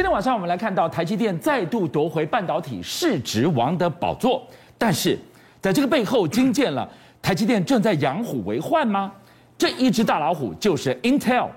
今天晚上我们来看到台积电再度夺回半导体市值王的宝座，但是在这个背后惊见了台积电正在养虎为患吗？这一只大老虎就是 Intel，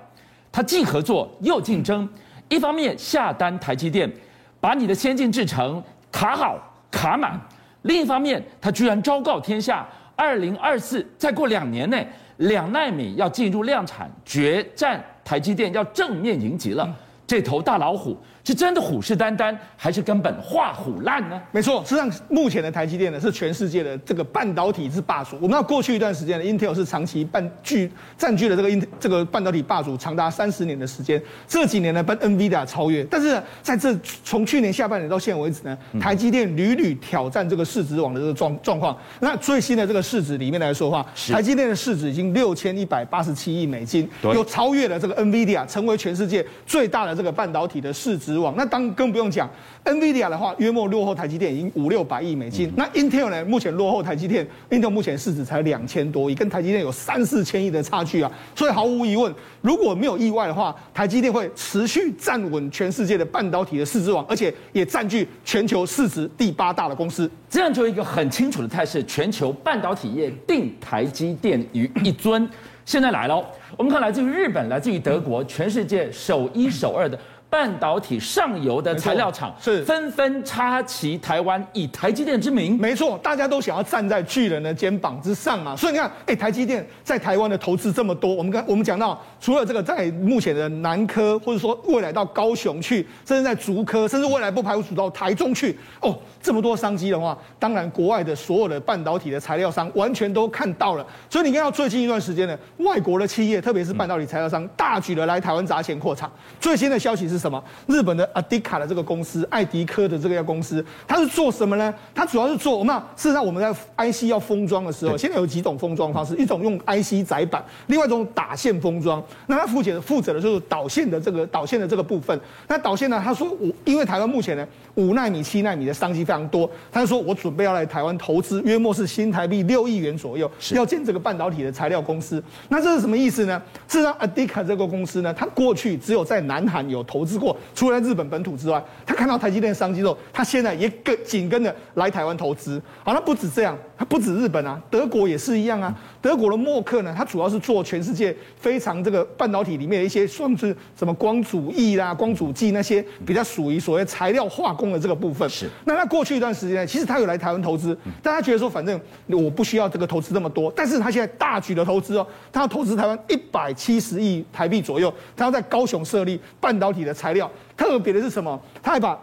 它既合作又竞争，一方面下单台积电，把你的先进制程卡好卡满；另一方面，它居然昭告天下，二零二四再过两年内两纳米要进入量产，决战台积电要正面迎击了。这头大老虎是真的虎视眈眈，还是根本画虎烂呢？没错，实际上目前的台积电呢是全世界的这个半导体之霸主。我们知道过去一段时间呢，Intel 是长期半据占据了这个 Int 这个半导体霸主长达三十年的时间。这几年呢被 NVIDIA 超越，但是呢在这从去年下半年到现在为止呢，台积电屡屡挑战这个市值网的这个状状况。那最新的这个市值里面来说的话，台积电的市值已经六千一百八十七亿美金，又超越了这个 NVIDIA，成为全世界最大的这个半导体的市值王。那当更不用讲，NVIDIA 的话约莫落后台积电已经五六百亿美金。那 Intel 呢，目前落后台积电，Intel 目前市值才两千多亿，跟台积电有三四千亿的差距啊。所以毫无疑问，如果没有意外的话，台积电会持续站稳全世界的半导体的市值王，而且也占据全球市值第八大的公司。这样就一个很清楚的态势，全球半导体业定台积电于一尊。现在来了，我们看来自于日本，来自于德国，全世界首一首二的。半导体上游的材料厂是纷纷插旗台湾，以台积电之名。没错，大家都想要站在巨人的肩膀之上嘛。所以你看，哎，台积电在台湾的投资这么多，我们刚我们讲到，除了这个在目前的南科，或者说未来到高雄去，甚至在竹科，甚至未来不排除到台中去，哦，这么多商机的话，当然国外的所有的半导体的材料商完全都看到了。所以你看到最近一段时间呢，外国的企业，特别是半导体材料商，大举的来台湾砸钱扩厂。最新的消息是。什么？日本的阿迪卡的这个公司，爱迪科的这个公司，它是做什么呢？它主要是做，那事实上我们在 IC 要封装的时候，现在有几种封装方式，一种用 IC 载板，另外一种打线封装。那它负责负责的就是导线的这个导线的这个部分。那导线呢？他说我因为台湾目前呢五纳米、七纳米的商机非常多，他就说我准备要来台湾投资，约莫是新台币六亿元左右，要建这个半导体的材料公司。那这是什么意思呢？事实上，阿迪卡这个公司呢，它过去只有在南韩有投资。过除了日本本土之外，他看到台积电商机之后，他现在也跟紧跟着来台湾投资。好，那不止这样，他不止日本啊，德国也是一样啊。德国的默克呢，它主要是做全世界非常这个半导体里面的一些，算是什么光阻液啦、光阻剂那些比较属于所谓材料化工的这个部分。是。那他过去一段时间呢，其实他有来台湾投资，但他觉得说，反正我不需要这个投资这么多，但是他现在大举的投资哦，他要投资台湾一百七十亿台币左右，他要在高雄设立半导体的材料。特别的是什么？他还把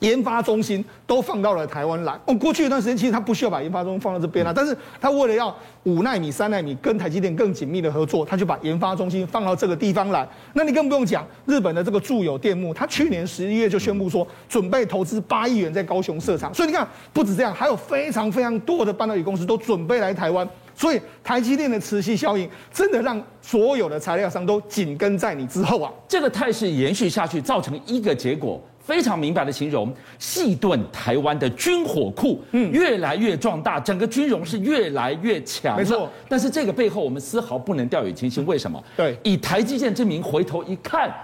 研发中心都放到了台湾来。哦，过去一段时间其实他不需要把研发中心放到这边了，但是他为了要五纳米、三纳米跟台积电更紧密的合作，他就把研发中心放到这个地方来。那你更不用讲，日本的这个住友电木，他去年十一月就宣布说准备投资八亿元在高雄设厂。所以你看，不止这样，还有非常非常多的半导体公司都准备来台湾。所以台积电的磁吸效应，真的让所有的材料商都紧跟在你之后啊！这个态势延续下去，造成一个结果，非常明白的形容：细盾台湾的军火库，嗯，越来越壮大，整个军容是越来越强。没错，但是这个背后，我们丝毫不能掉以轻心。为什么？对，以台积电之名，回头一看。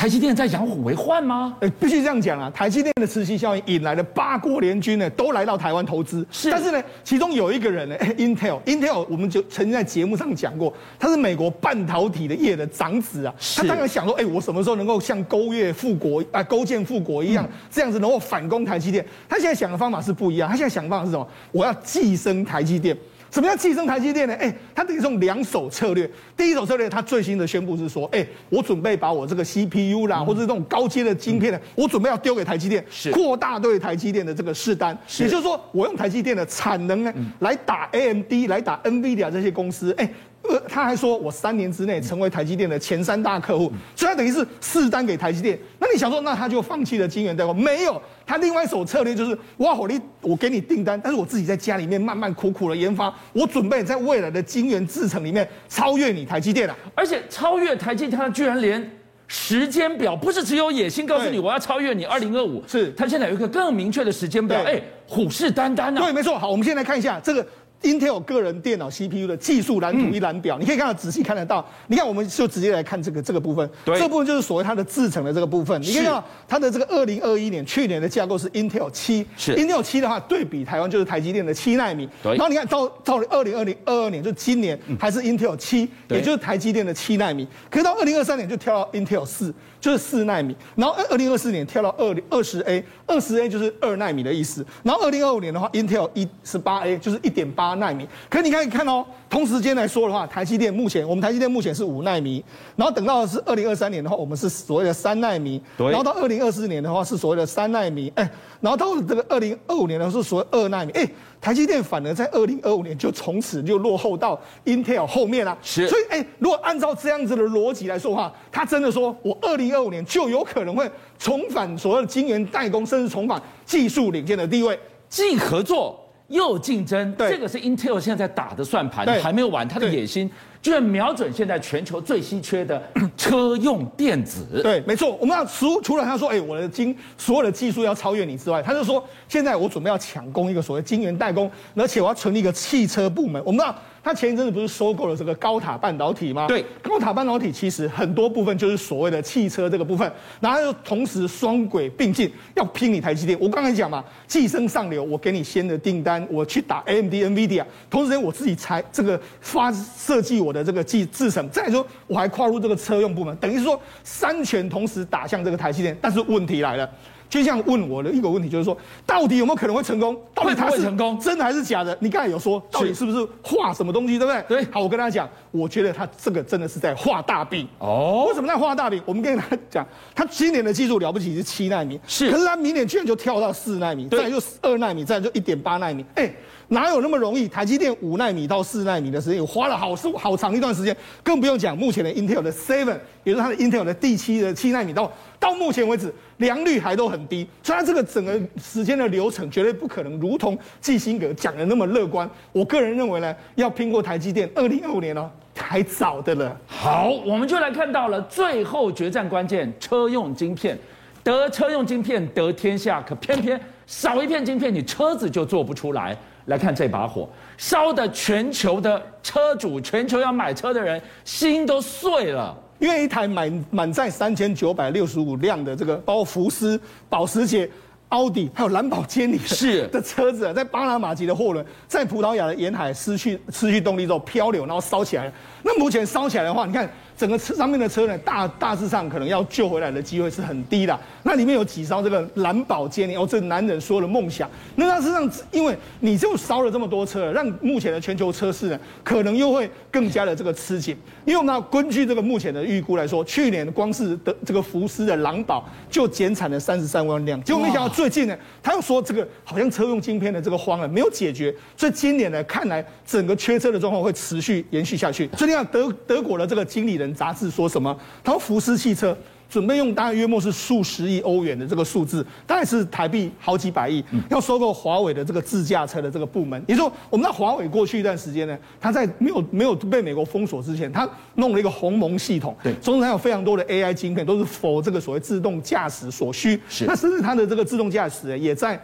台积电在养虎为患吗？哎，必须这样讲啊！台积电的磁吸效应引来了八国联军呢，都来到台湾投资。是，但是呢，其中有一个人呢，Intel，Intel，我们就曾经在节目上讲过，他是美国半导体的业的长子啊。他当然想说，哎，我什么时候能够像勾越复国啊，勾践复国一样，这样子能够反攻台积电？他现在想的方法是不一样，他现在想的方法是什么？我要寄生台积电。什么叫寄生台积电呢？哎，它等于用两手策略。第一手策略，它最新的宣布是说，哎，我准备把我这个 CPU 啦，或者这种高阶的晶片呢，我准备要丢给台积电，扩大对台积电的这个试单。也就是说，我用台积电的产能呢，来打 AMD，来打 NVIDIA 这些公司。哎。呃，他还说，我三年之内成为台积电的前三大客户，所以他等于是试单给台积电。那你想说，那他就放弃了晶圆代工？没有，他另外一手策略就是，哇，火力，我给你订单，但是我自己在家里面慢慢苦苦的研发，我准备在未来的晶圆制程里面超越你台积电了。而且超越台积电，他居然连时间表不是只有野心，告诉你我要超越你二零二五，是他现在有一个更明确的时间表，哎，虎视眈眈啊。对，没错。好，我们先来看一下这个。Intel 个人电脑 CPU 的技术蓝图一览表，嗯、你可以看到仔细看得到。你看，我们就直接来看这个这个部分，对这部分就是所谓它的制程的这个部分。你可以看到它的这个二零二一年去年的架构是 Intel 七是，Intel 七的话对比台湾就是台积电的七纳米。对然后你看到到二零二零二二年就今年还是 Intel 七、嗯，也就是台积电的七纳米。可是到二零二三年就跳到 Intel 四，就是四纳米。然后二零二四年跳到二二十 A，二十 A 就是二纳米的意思。然后二零二五年的话，Intel 一十八 A 就是一点八奈米。可是你看，看哦，同时间来说的话，台积电目前，我们台积电目前是五纳米，然后等到是二零二三年的话，我们是所谓的三纳米，对然后到二零二四年的话是所谓的三纳米，哎，然后到这个二零二五年的话是所谓二纳米，哎，台积电反而在二零二五年就从此就落后到 Intel 后面了，是，所以哎，如果按照这样子的逻辑来说的话，他真的说我二零二五年就有可能会重返所谓的晶圆代工，甚至重返技术领先的地位，既合作。又竞争，对这个是 Intel 现在在打的算盘，还没有完，他的野心居然瞄准现在全球最稀缺的 车用电子。对，没错，我们要除除了他说，哎，我的晶所有的技术要超越你之外，他就说，现在我准备要抢攻一个所谓晶圆代工，而且我要成立一个汽车部门。我们知道。他前一阵子不是收购了这个高塔半导体吗？对，高塔半导体其实很多部分就是所谓的汽车这个部分，然后又同时双轨并进，要拼你台积电。我刚才讲嘛，寄生上流，我给你先的订单，我去打 AMD、NVIDIA，同时间我自己才这个发设计我的这个技制程，再来说我还跨入这个车用部门，等于是说三拳同时打向这个台积电。但是问题来了。就像问我的一个问题，就是说，到底有没有可能会成功？到底他是成功，真的还是假的？你刚才有说，到底是不是画什么东西，对不对？对。好，我跟他讲，我觉得他这个真的是在画大饼。哦。为什么在画大饼？我们跟他讲，他今年的技术了不起是七纳米，是。可是他明年居然就跳到四纳米，再来就二纳米，再来就一点八纳米。哎，哪有那么容易？台积电五纳米到四纳米的时间，花了好是好长一段时间，更不用讲目前的 Intel 的 Seven，也就是它的 Intel 的第七的七纳米到到目前为止。良率还都很低，所以它这个整个时间的流程绝对不可能如同基辛格讲的那么乐观。我个人认为呢，要拼过台积电，二零二五年呢、哦、还早的了。好，我们就来看到了最后决战关键，车用晶片，得车用晶片得天下，可偏偏少一片晶片，你车子就做不出来。来看这把火，烧的全球的车主，全球要买车的人心都碎了。因为一台满满载三千九百六十五辆的这个，包括福斯、保时捷、奥迪，还有蓝宝坚尼是 的车子，在巴拿马籍的货轮，在葡萄牙的沿海失去失去动力之后漂流，然后烧起来了。那目前烧起来的话，你看。整个车上面的车呢，大大致上可能要救回来的机会是很低的。那里面有几艘这个蓝宝坚尼，哦，这男人说了梦想。那他实际上，因为你就烧了这么多车，让目前的全球车市呢，可能又会更加的这个吃紧。因为我们要根据这个目前的预估来说，去年光是的这个福斯的蓝宝就减产了三十三万辆。结果没想到最近呢，他又说这个好像车用晶片的这个荒啊没有解决，所以今年呢，看来整个缺车的状况会持续延续下去。所以你看德德国的这个经理人。杂志说什么？他说福斯汽车准备用大概约莫是数十亿欧元的这个数字，大概是台币好几百亿，要收购华为的这个自驾车的这个部门。也就是说，我们那华为过去一段时间呢，他在没有没有被美国封锁之前，他弄了一个鸿蒙系统，对，中间还有非常多的 AI 晶片，都是 for 这个所谓自动驾驶所需。是，那甚至它的这个自动驾驶也在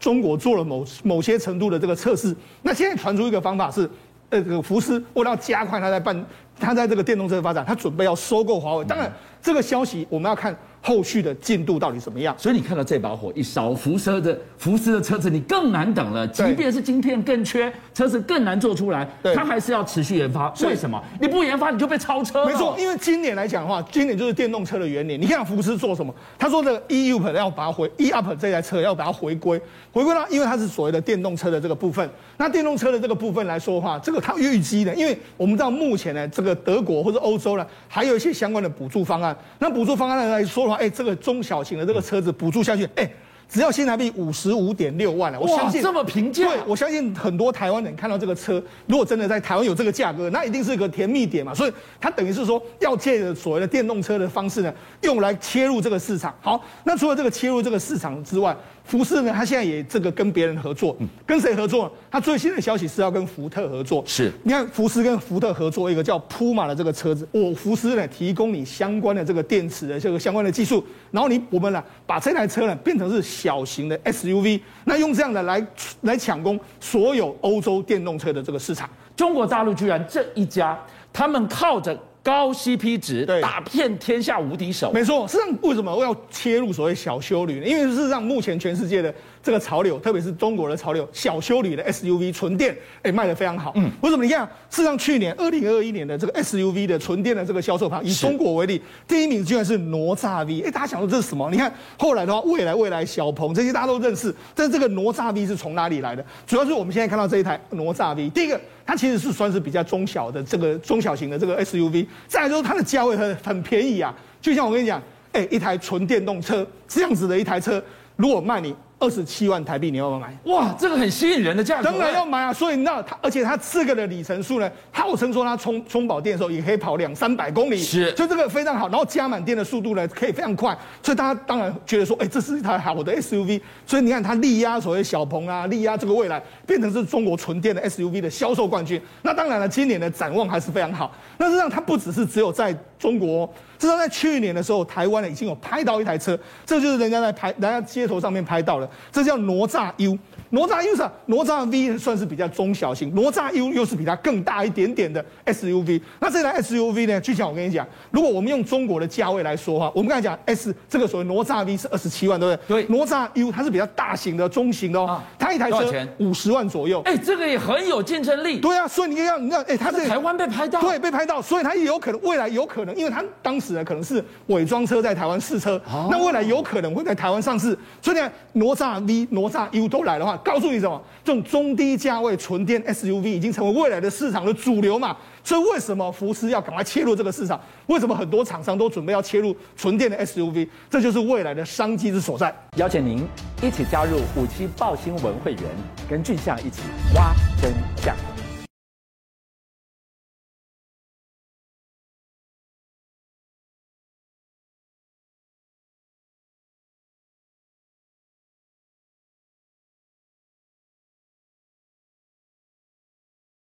中国做了某某些程度的这个测试。那现在传出一个方法是，呃，这个福斯为了要加快它在办。他在这个电动车的发展，他准备要收购华为。当然，这个消息我们要看。后续的进度到底怎么样？所以你看到这把火一烧，福斯的福斯的车子你更难等了。即便是晶片更缺，车子更难做出来，对它还是要持续研发。为什么？你不研发你就被超车了。没错，因为今年来讲的话，今年就是电动车的元年。你看福斯做什么？他说这个 e-up 要把它回 e-up 这台车要把它回归，回归到因为它是所谓的电动车的这个部分。那电动车的这个部分来说的话，这个它预计的，因为我们知道目前呢，这个德国或者欧洲呢，还有一些相关的补助方案。那补助方案来说的话，哎，这个中小型的这个车子补助下去，哎，只要新台币五十五点六万了。我相信这么平价。对，我相信很多台湾人看到这个车，如果真的在台湾有这个价格，那一定是一个甜蜜点嘛。所以它等于是说，要借着所谓的电动车的方式呢，用来切入这个市场。好，那除了这个切入这个市场之外，福斯呢，他现在也这个跟别人合作，跟谁合作？他最新的消息是要跟福特合作。是，你看福斯跟福特合作一个叫铺马的这个车子，我福斯呢提供你相关的这个电池的这个相关的技术，然后你我们呢把这台车呢变成是小型的 SUV，那用这样的来来抢攻所有欧洲电动车的这个市场。中国大陆居然这一家，他们靠着。高 CP 值，对，打遍天下无敌手。没错，实际上为什么我要切入所谓小修旅呢？因为事实上目前全世界的这个潮流，特别是中国的潮流，小修旅的 SUV 纯电，哎，卖的非常好。嗯，为什么？你看，事实上去年二零二一年的这个 SUV 的纯电的这个销售排，以中国为例，第一名居然是哪吒 V。哎，大家想说这是什么？你看后来的话，未来、未来、小鹏这些大家都认识，但是这个哪吒 V 是从哪里来的？主要是我们现在看到这一台哪吒 V，第一个。它其实是算是比较中小的这个中小型的这个 SUV，再来就是它的价位很很便宜啊，就像我跟你讲，哎，一台纯电动车这样子的一台车，如果卖你。二十七万台币，你要不要买？哇，这个很吸引人的价格，当然要买啊！所以那它，而且它这个的里程数呢，号称说它充充饱电的时候也可以跑两三百公里，是，就这个非常好。然后加满电的速度呢，可以非常快，所以大家当然觉得说，哎，这是一台好的 SUV。所以你看它力压所谓小鹏啊，力压这个未来，变成是中国纯电的 SUV 的销售冠军。那当然了，今年的展望还是非常好。那实际上它不只是只有在中国。至少在去年的时候，台湾呢已经有拍到一台车，这就是人家在拍，人家街头上面拍到了，这叫哪吒 U。哪吒 U 是哪吒 V 算是比较中小型，哪吒 U 又是比它更大一点点的 SUV。那这台 SUV 呢，就像我跟你讲，如果我们用中国的价位来说哈，我们刚才讲 S 这个所谓哪吒 V 是二十七万，对不对？对。哪吒 U 它是比较大型的、中型的哦，啊、它一台车五十万左右。哎，这个也很有竞争力。对啊，所以你要，你看，哎，它在台湾被拍到，对，被拍到，所以它也有可能未来有可能，因为它当时呢可能是伪装车在台湾试车，哦、那未来有可能会在台湾上市。所以呢，哪吒 V、哪吒 U 都来的话，告诉你什么？这种中低价位纯电 SUV 已经成为未来的市场的主流嘛？所以为什么福斯要赶快切入这个市场？为什么很多厂商都准备要切入纯电的 SUV？这就是未来的商机之所在。邀请您一起加入五七报新闻会员，跟俊相一起挖真相。